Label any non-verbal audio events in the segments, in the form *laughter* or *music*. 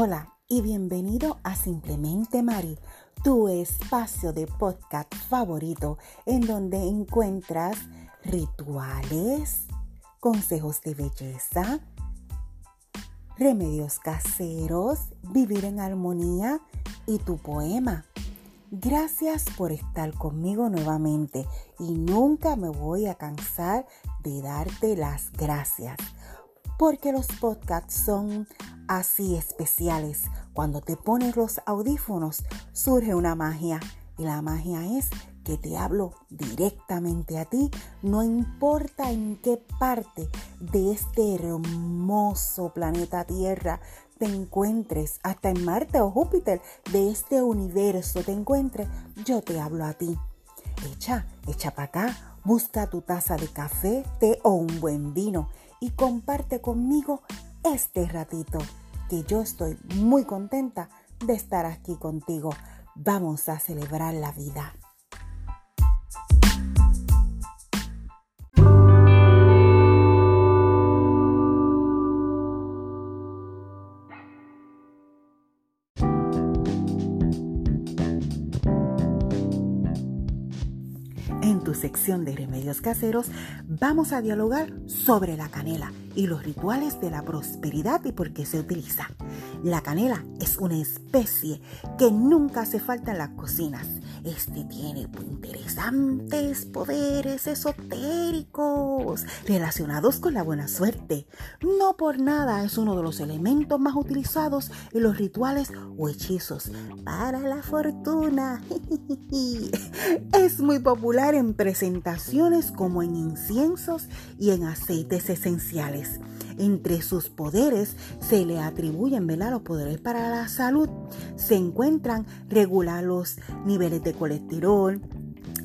Hola y bienvenido a Simplemente Mari, tu espacio de podcast favorito en donde encuentras rituales, consejos de belleza, remedios caseros, vivir en armonía y tu poema. Gracias por estar conmigo nuevamente y nunca me voy a cansar de darte las gracias porque los podcasts son así especiales. Cuando te pones los audífonos surge una magia y la magia es que te hablo directamente a ti, no importa en qué parte de este hermoso planeta Tierra te encuentres, hasta en Marte o Júpiter, de este universo te encuentres, yo te hablo a ti. Echa, echa para acá, busca tu taza de café, té o un buen vino y comparte conmigo este ratito, que yo estoy muy contenta de estar aquí contigo. Vamos a celebrar la vida. Sección de remedios caseros vamos a dialogar sobre la canela y los rituales de la prosperidad y por qué se utiliza. La canela es una especie que nunca hace falta en las cocinas. Este tiene interesantes poderes esotéricos relacionados con la buena suerte. No por nada es uno de los elementos más utilizados en los rituales o hechizos para la fortuna. *laughs* es muy popular en presentaciones como en inciensos y en aceites esenciales. Entre sus poderes se le atribuyen los poderes para la salud. Se encuentran regular los niveles de colesterol,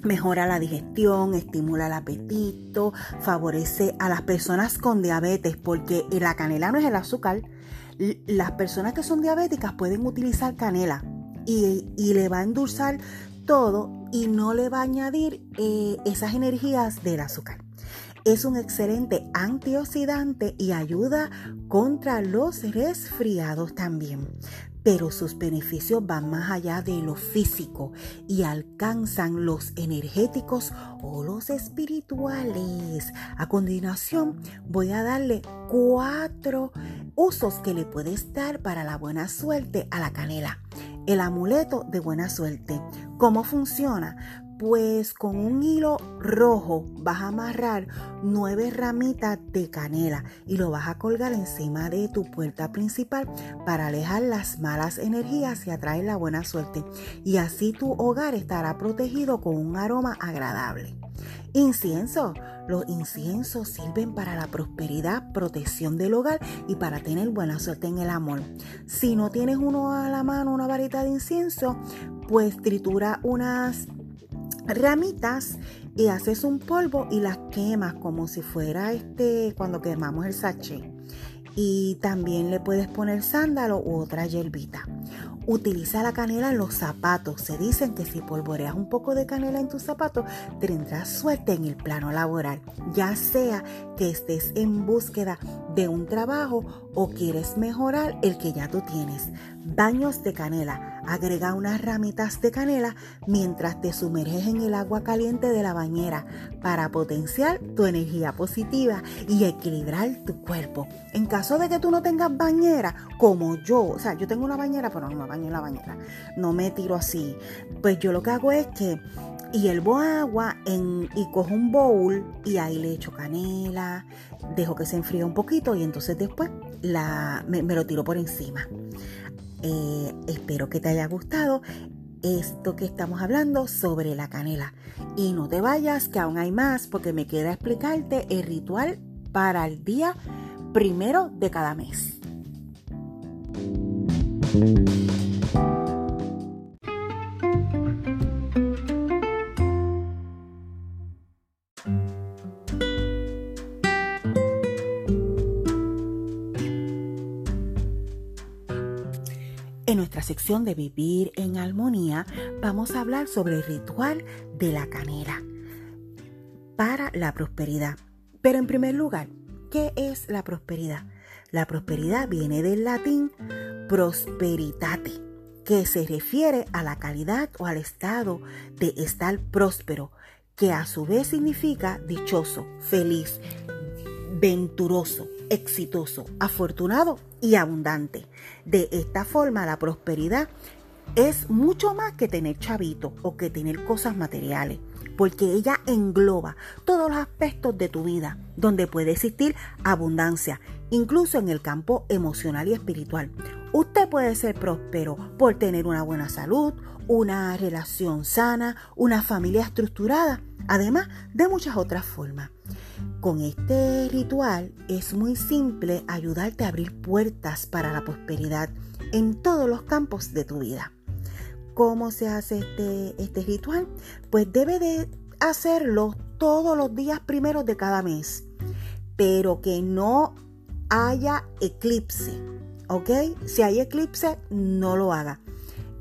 mejora la digestión, estimula el apetito, favorece a las personas con diabetes, porque la canela no es el azúcar. Las personas que son diabéticas pueden utilizar canela y, le va a endulzar todo y no le va a añadir eh, esas energías del azúcar. Es un excelente antioxidante y ayuda contra los resfriados también. Pero sus beneficios van más allá de lo físico y alcanzan los energéticos o los espirituales. A continuación voy a darle cuatro usos que le puedes dar para la buena suerte a la canela. El amuleto de buena suerte. ¿Cómo funciona? Pues con un hilo rojo vas a amarrar nueve ramitas de canela y lo vas a colgar encima de tu puerta principal para alejar las malas energías y atraer la buena suerte. Y así tu hogar estará protegido con un aroma agradable. Incienso. Los inciensos sirven para la prosperidad, protección del hogar y para tener buena suerte en el amor. Si no tienes uno a la mano, una varita de incienso, pues tritura unas ramitas y haces un polvo y las quemas como si fuera este cuando quemamos el sachet. Y también le puedes poner sándalo u otra hierbita. Utiliza la canela en los zapatos. Se dicen que si polvoreas un poco de canela en tus zapatos, tendrás suerte en el plano laboral, ya sea que estés en búsqueda de un trabajo o quieres mejorar el que ya tú tienes. Baños de canela Agrega unas ramitas de canela mientras te sumerges en el agua caliente de la bañera para potenciar tu energía positiva y equilibrar tu cuerpo. En caso de que tú no tengas bañera, como yo, o sea, yo tengo una bañera, pero no me baño en la bañera, no me tiro así. Pues yo lo que hago es que hiervo agua en, y cojo un bowl y ahí le echo canela, dejo que se enfríe un poquito y entonces después la, me lo tiro por encima. Eh, espero que te haya gustado esto que estamos hablando sobre la canela. Y no te vayas, que aún hay más, porque me queda explicarte el ritual para el día primero de cada mes. En nuestra sección de Vivir en Armonía vamos a hablar sobre el ritual de la canela para la prosperidad. Pero en primer lugar, ¿qué es la prosperidad? La prosperidad viene del latín prosperitate, que se refiere a la calidad o al estado de estar próspero, que a su vez significa dichoso, feliz, venturoso, exitoso, afortunado y abundante. De esta forma, la prosperidad es mucho más que tener chavito o que tener cosas materiales, porque ella engloba todos los aspectos de tu vida, donde puede existir abundancia, incluso en el campo emocional y espiritual. Usted puede ser próspero por tener una buena salud, una relación sana, una familia estructurada, además de muchas otras formas. Con este ritual es muy simple ayudarte a abrir puertas para la prosperidad en todos los campos de tu vida. ¿Cómo se hace este, este ritual? Pues debe de hacerlo todos los días primeros de cada mes, pero que no haya eclipse, ¿ok? Si hay eclipse, no lo haga.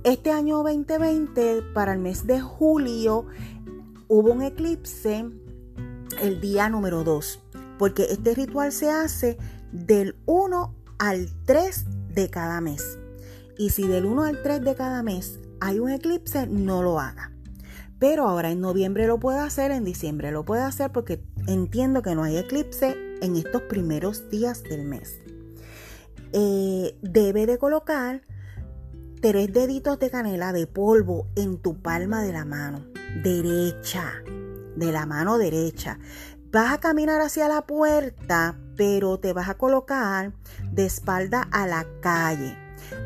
Este año 2020, para el mes de julio, hubo un eclipse el día número 2, porque este ritual se hace del 1 al 3 de cada mes. Y si del 1 al 3 de cada mes hay un eclipse, no lo haga. Pero ahora en noviembre lo puede hacer, en diciembre lo puede hacer porque entiendo que no hay eclipse en estos primeros días del mes. Eh, debe de colocar tres deditos de canela de polvo en tu palma de la mano derecha, de la mano derecha. Vas a caminar hacia la puerta, pero te vas a colocar de espalda a la calle.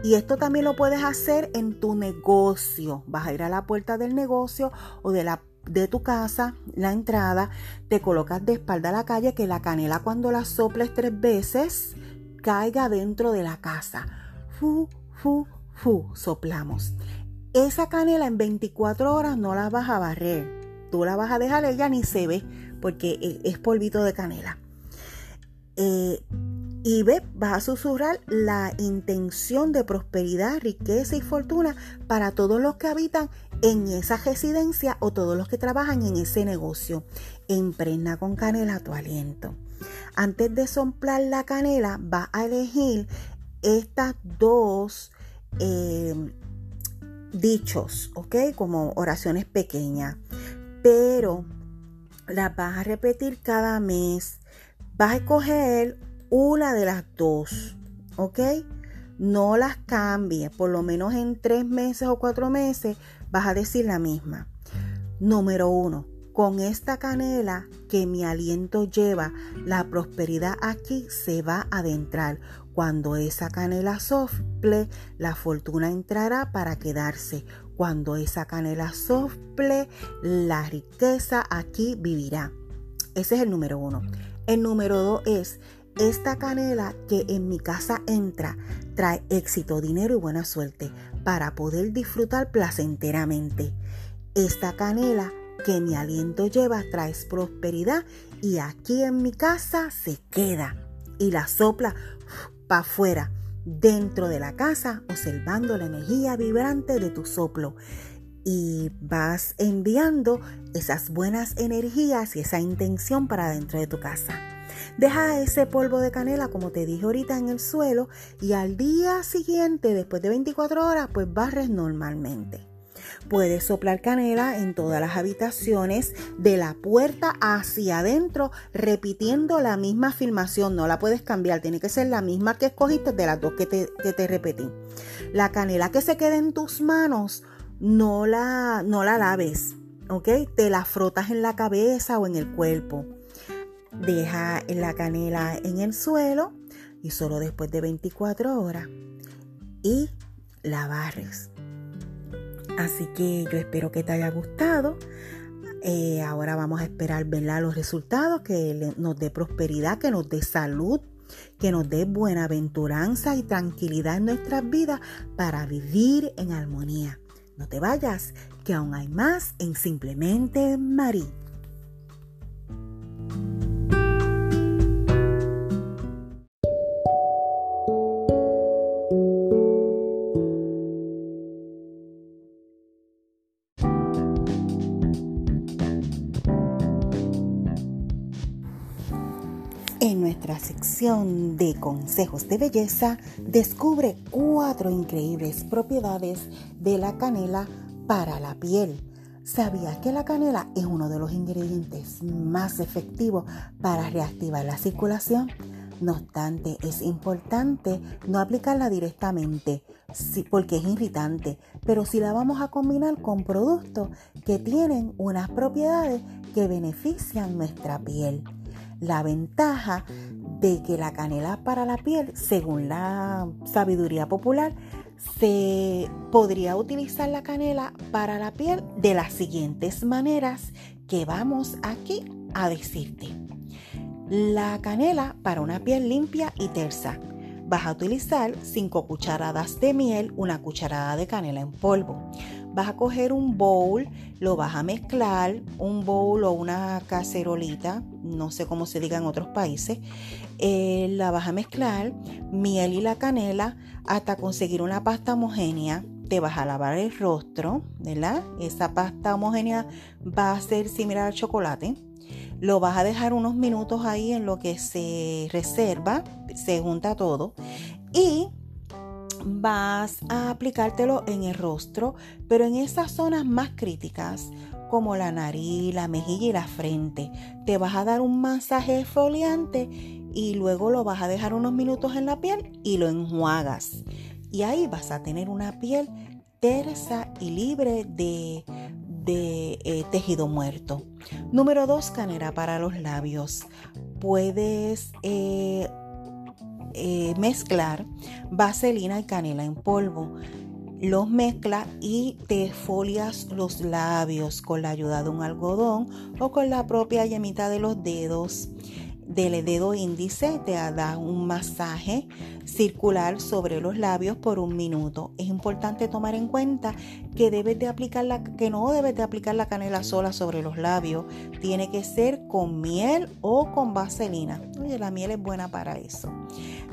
Y esto también lo puedes hacer en tu negocio. Vas a ir a la puerta del negocio o de la de tu casa, la entrada, te colocas de espalda a la calle, que la canela cuando la soples tres veces caiga dentro de la casa. Fu, fu, fu, soplamos. Esa canela en 24 horas no la vas a barrer. Tú la vas a dejar, ella ni se ve porque e, es polvito de canela. Eh, y ve, vas a susurrar la intención de prosperidad, riqueza y fortuna para todos los que habitan en esa residencia o todos los que trabajan en ese negocio. Impregna con canela tu aliento. Antes de soplar la canela, vas a elegir estas dos eh, dichos, ¿ok? Como oraciones pequeñas. Pero las vas a repetir cada mes. Vas a escoger una de las dos, ¿ok? No las cambies, por lo menos en tres meses o cuatro meses vas a decir la misma. Número uno, con esta canela que mi aliento lleva, la prosperidad aquí se va a adentrar. Cuando esa canela sople, la fortuna entrará para quedarse. Cuando esa canela sople, la riqueza aquí vivirá. Ese es el número uno. El número dos es esta canela que en mi casa entra trae éxito, dinero y buena suerte para poder disfrutar placenteramente. Esta canela que mi aliento lleva trae prosperidad y aquí en mi casa se queda y la sopla para afuera, dentro de la casa, observando la energía vibrante de tu soplo. Y vas enviando esas buenas energías y esa intención para dentro de tu casa. Deja ese polvo de canela, como te dije ahorita, en el suelo y al día siguiente, después de 24 horas, pues barres normalmente. Puedes soplar canela en todas las habitaciones de la puerta hacia adentro, repitiendo la misma filmación. No la puedes cambiar, tiene que ser la misma que escogiste de las dos que te, que te repetí. La canela que se quede en tus manos, no la, no la laves, ¿ok? Te la frotas en la cabeza o en el cuerpo. Deja la canela en el suelo y solo después de 24 horas y la barres. Así que yo espero que te haya gustado. Eh, ahora vamos a esperar ver los resultados, que nos dé prosperidad, que nos dé salud, que nos dé buenaventuranza y tranquilidad en nuestras vidas para vivir en armonía. No te vayas, que aún hay más en Simplemente Marí. En nuestra sección de consejos de belleza, descubre cuatro increíbles propiedades de la canela para la piel. ¿Sabías que la canela es uno de los ingredientes más efectivos para reactivar la circulación? No obstante, es importante no aplicarla directamente porque es irritante, pero si la vamos a combinar con productos que tienen unas propiedades que benefician nuestra piel. La ventaja de que la canela para la piel, según la sabiduría popular, se podría utilizar la canela para la piel de las siguientes maneras que vamos aquí a decirte. La canela para una piel limpia y tersa. Vas a utilizar 5 cucharadas de miel, una cucharada de canela en polvo. Vas a coger un bowl, lo vas a mezclar, un bowl o una cacerolita, no sé cómo se diga en otros países. Eh, la vas a mezclar, miel y la canela, hasta conseguir una pasta homogénea te vas a lavar el rostro, ¿verdad? Esa pasta homogénea va a ser similar al chocolate. Lo vas a dejar unos minutos ahí en lo que se reserva, se junta todo. Y vas a aplicártelo en el rostro, pero en esas zonas más críticas, como la nariz, la mejilla y la frente. Te vas a dar un masaje foliante y luego lo vas a dejar unos minutos en la piel y lo enjuagas. Y ahí vas a tener una piel tersa y libre de de eh, tejido muerto. Número 2, canela para los labios. Puedes eh, eh, mezclar vaselina y canela en polvo. Los mezcla y te folias los labios con la ayuda de un algodón o con la propia yemita de los dedos del dedo índice te da un masaje circular sobre los labios por un minuto. Es importante tomar en cuenta que debes de aplicar la, que no debes de aplicar la canela sola sobre los labios. Tiene que ser con miel o con vaselina. Oye, la miel es buena para eso.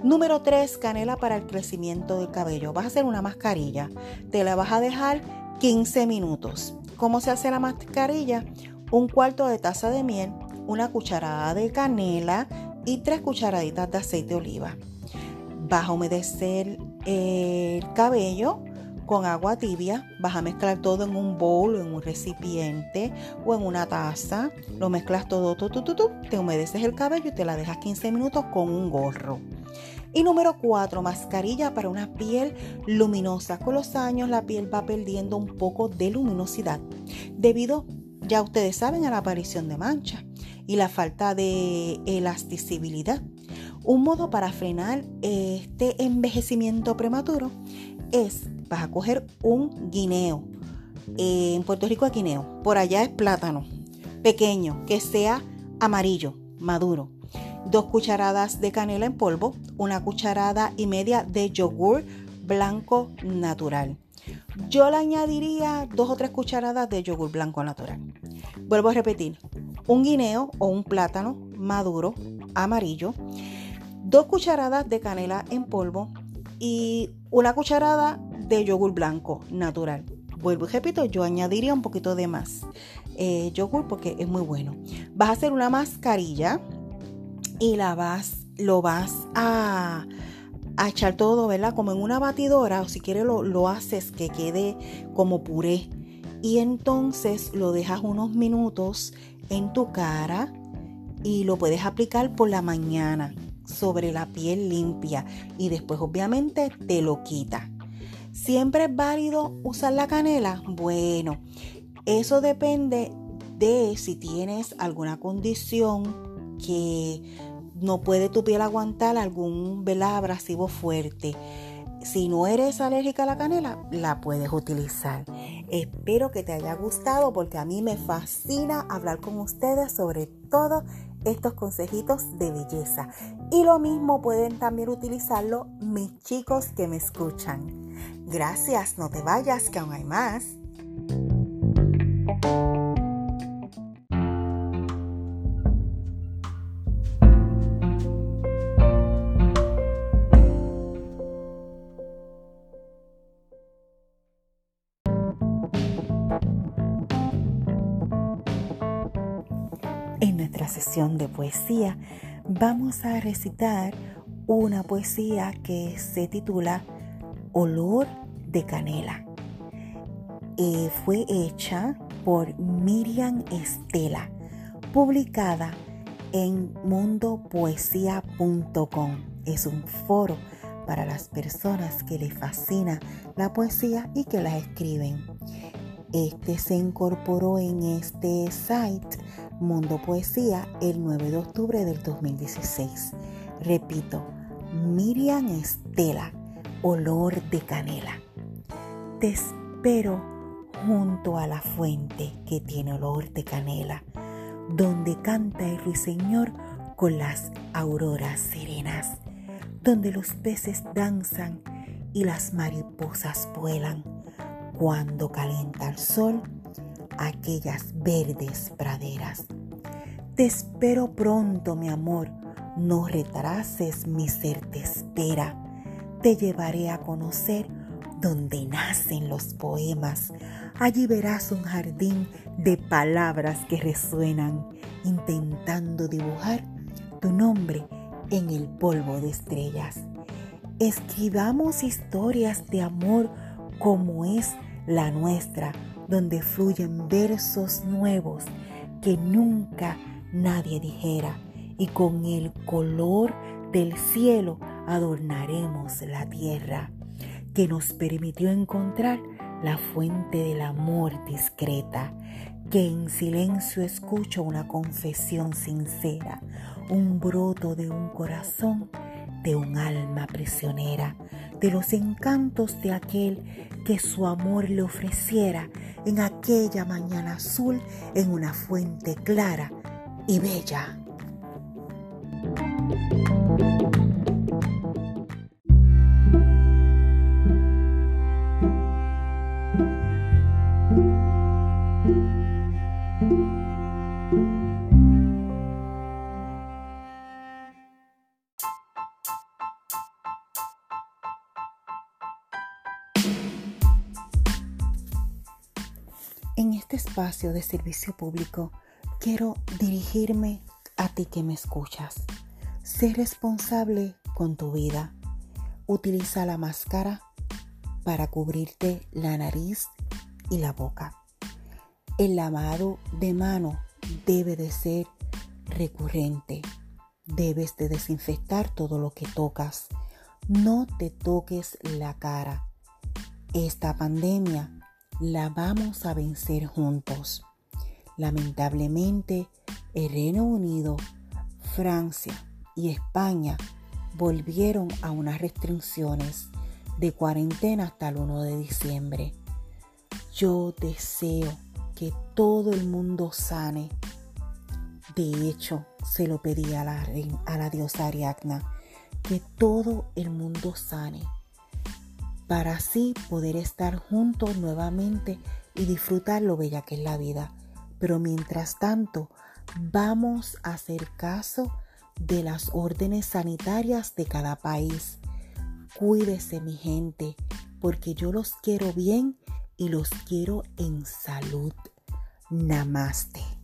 Número 3, canela para el crecimiento del cabello. Vas a hacer una mascarilla. Te la vas a dejar 15 minutos. ¿Cómo se hace la mascarilla? Un cuarto de taza de miel, una cucharada de canela y tres cucharaditas de aceite de oliva. Vas a humedecer el cabello con agua tibia, vas a mezclar todo en un bowl, en un recipiente o en una taza. Lo mezclas todo, te humedeces el cabello y te la dejas 15 minutos con un gorro. Y número 4, mascarilla para una piel luminosa. Con los años la piel va perdiendo un poco de luminosidad debido, ya ustedes saben, a la aparición de manchas y la falta de elasticidad. Un modo para frenar este envejecimiento prematuro es, vas a coger un guineo. En Puerto Rico es guineo, por allá es plátano, pequeño, que sea amarillo, maduro. Dos cucharadas de canela en polvo, una cucharada y media de yogur blanco natural. Yo le añadiría dos o tres cucharadas de yogur blanco natural. Vuelvo a repetir, un guineo o un plátano maduro amarillo, dos cucharadas de canela en polvo y una cucharada de yogur blanco natural. Vuelvo y repito, yo añadiría un poquito de más eh, yogur porque es muy bueno. Vas a hacer una mascarilla y la vas, lo vas a, a echar todo, ¿verdad? Como en una batidora o si quieres lo, lo haces que quede como puré. Y entonces lo dejas unos minutos en tu cara y lo puedes aplicar por la mañana sobre la piel limpia y después obviamente te lo quita. ¿Siempre es válido usar la canela? Bueno, eso depende de si tienes alguna condición que no puede tu piel aguantar algún vela abrasivo fuerte. Si no eres alérgica a la canela, la puedes utilizar. Espero que te haya gustado porque a mí me fascina hablar con ustedes sobre todos estos consejitos de belleza. Y lo mismo pueden también utilizarlo mis chicos que me escuchan. Gracias, no te vayas, que aún hay más. Nuestra sesión de poesía Vamos a recitar una poesía que se titula Olor de Canela. Eh, fue hecha por Miriam Estela, publicada en mundopoesía.com. Es un foro para las personas que les fascina la poesía y que la escriben. Este se incorporó en este site Mundo Poesía el 9 de octubre del 2016. Repito, Miriam Estela, olor de canela. Te espero junto a la fuente que tiene olor de canela, donde canta el ruiseñor con las auroras serenas, donde los peces danzan y las mariposas vuelan cuando calienta el sol aquellas verdes praderas. Te espero pronto, mi amor, no retrases mi ser te espera. Te llevaré a conocer donde nacen los poemas. Allí verás un jardín de palabras que resuenan, intentando dibujar tu nombre en el polvo de estrellas. Escribamos historias de amor como es la nuestra, donde fluyen versos nuevos que nunca nadie dijera, y con el color del cielo adornaremos la tierra, que nos permitió encontrar la fuente del amor discreta, que en silencio escucho una confesión sincera, un broto de un corazón, de un alma prisionera, de los encantos de aquel que su amor le ofreciera en aquella mañana azul en una fuente clara y bella. De servicio público quiero dirigirme a ti que me escuchas. Sé responsable con tu vida. Utiliza la máscara para cubrirte la nariz y la boca. El lavado de mano debe de ser recurrente. Debes de desinfectar todo lo que tocas. No te toques la cara. Esta pandemia la vamos a vencer juntos. Lamentablemente, el Reino Unido, Francia y España volvieron a unas restricciones de cuarentena hasta el 1 de diciembre. Yo deseo que todo el mundo sane. De hecho, se lo pedí a la, a la diosa Ariadna, que todo el mundo sane para así poder estar juntos nuevamente y disfrutar lo bella que es la vida. Pero mientras tanto, vamos a hacer caso de las órdenes sanitarias de cada país. Cuídese mi gente, porque yo los quiero bien y los quiero en salud. Namaste.